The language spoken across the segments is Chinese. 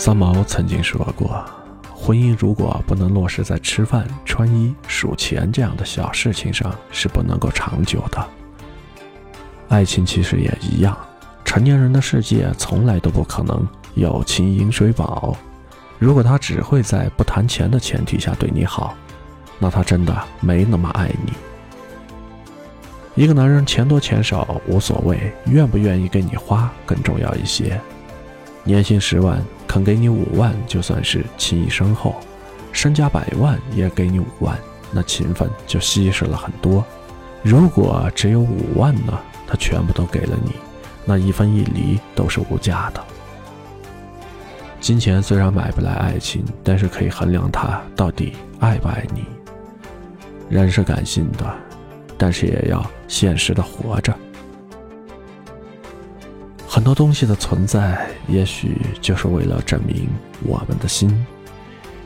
三毛曾经说过：“婚姻如果不能落实在吃饭、穿衣、数钱这样的小事情上，是不能够长久的。”爱情其实也一样，成年人的世界从来都不可能有情饮水饱。如果他只会在不谈钱的前提下对你好，那他真的没那么爱你。一个男人钱多钱少无所谓，愿不愿意给你花更重要一些。年薪十万，肯给你五万，就算是情谊深厚；身家百万也给你五万，那情分就稀释了很多。如果只有五万呢？他全部都给了你，那一分一厘都是无价的。金钱虽然买不来爱情，但是可以衡量他到底爱不爱你。人是感性的，但是也要现实的活着。很多东西的存在，也许就是为了证明我们的心。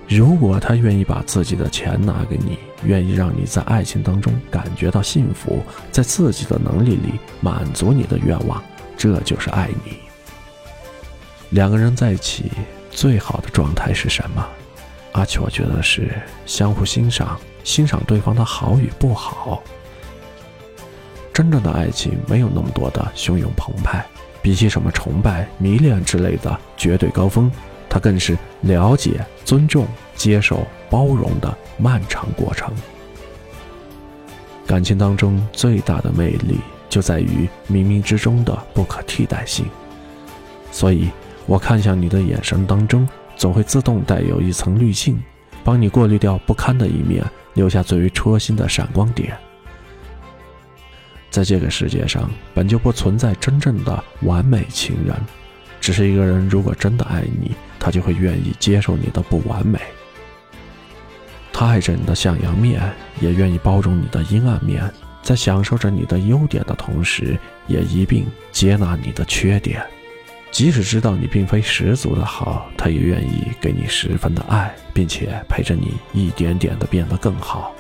如果他愿意把自己的钱拿给你，愿意让你在爱情当中感觉到幸福，在自己的能力里满足你的愿望，这就是爱你。两个人在一起最好的状态是什么？而且我觉得是相互欣赏，欣赏对方的好与不好。真正的爱情没有那么多的汹涌澎湃，比起什么崇拜、迷恋之类的绝对高峰。它更是了解、尊重、接受、包容的漫长过程。感情当中最大的魅力就在于冥冥之中的不可替代性。所以，我看向你的眼神当中，总会自动带有一层滤镜，帮你过滤掉不堪的一面，留下最为戳心的闪光点。在这个世界上，本就不存在真正的完美情人。只是一个人，如果真的爱你，他就会愿意接受你的不完美。他爱着你的向阳面，也愿意包容你的阴暗面，在享受着你的优点的同时，也一并接纳你的缺点。即使知道你并非十足的好，他也愿意给你十分的爱，并且陪着你一点点的变得更好。